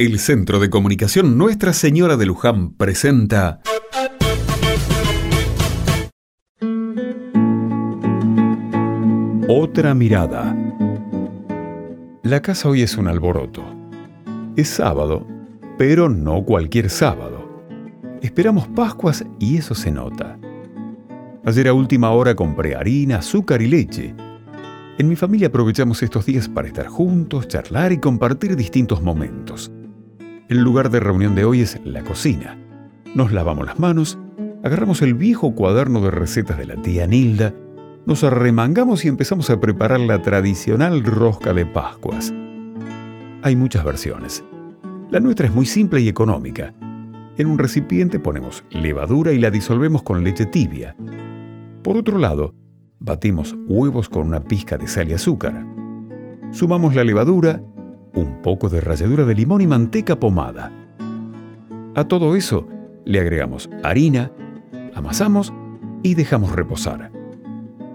El Centro de Comunicación Nuestra Señora de Luján presenta Otra mirada. La casa hoy es un alboroto. Es sábado, pero no cualquier sábado. Esperamos Pascuas y eso se nota. Ayer a última hora compré harina, azúcar y leche. En mi familia aprovechamos estos días para estar juntos, charlar y compartir distintos momentos. El lugar de reunión de hoy es la cocina. Nos lavamos las manos, agarramos el viejo cuaderno de recetas de la tía Nilda, nos arremangamos y empezamos a preparar la tradicional rosca de Pascuas. Hay muchas versiones. La nuestra es muy simple y económica. En un recipiente ponemos levadura y la disolvemos con leche tibia. Por otro lado, batimos huevos con una pizca de sal y azúcar. Sumamos la levadura un poco de ralladura de limón y manteca pomada. A todo eso le agregamos harina, amasamos y dejamos reposar.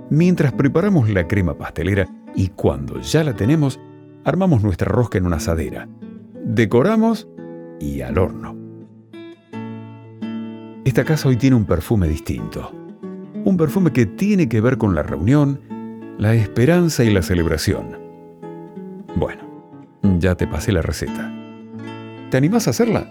Mientras preparamos la crema pastelera y cuando ya la tenemos, armamos nuestra rosca en una asadera. Decoramos y al horno. Esta casa hoy tiene un perfume distinto. Un perfume que tiene que ver con la reunión, la esperanza y la celebración. Ya te pasé la receta. ¿Te animás a hacerla?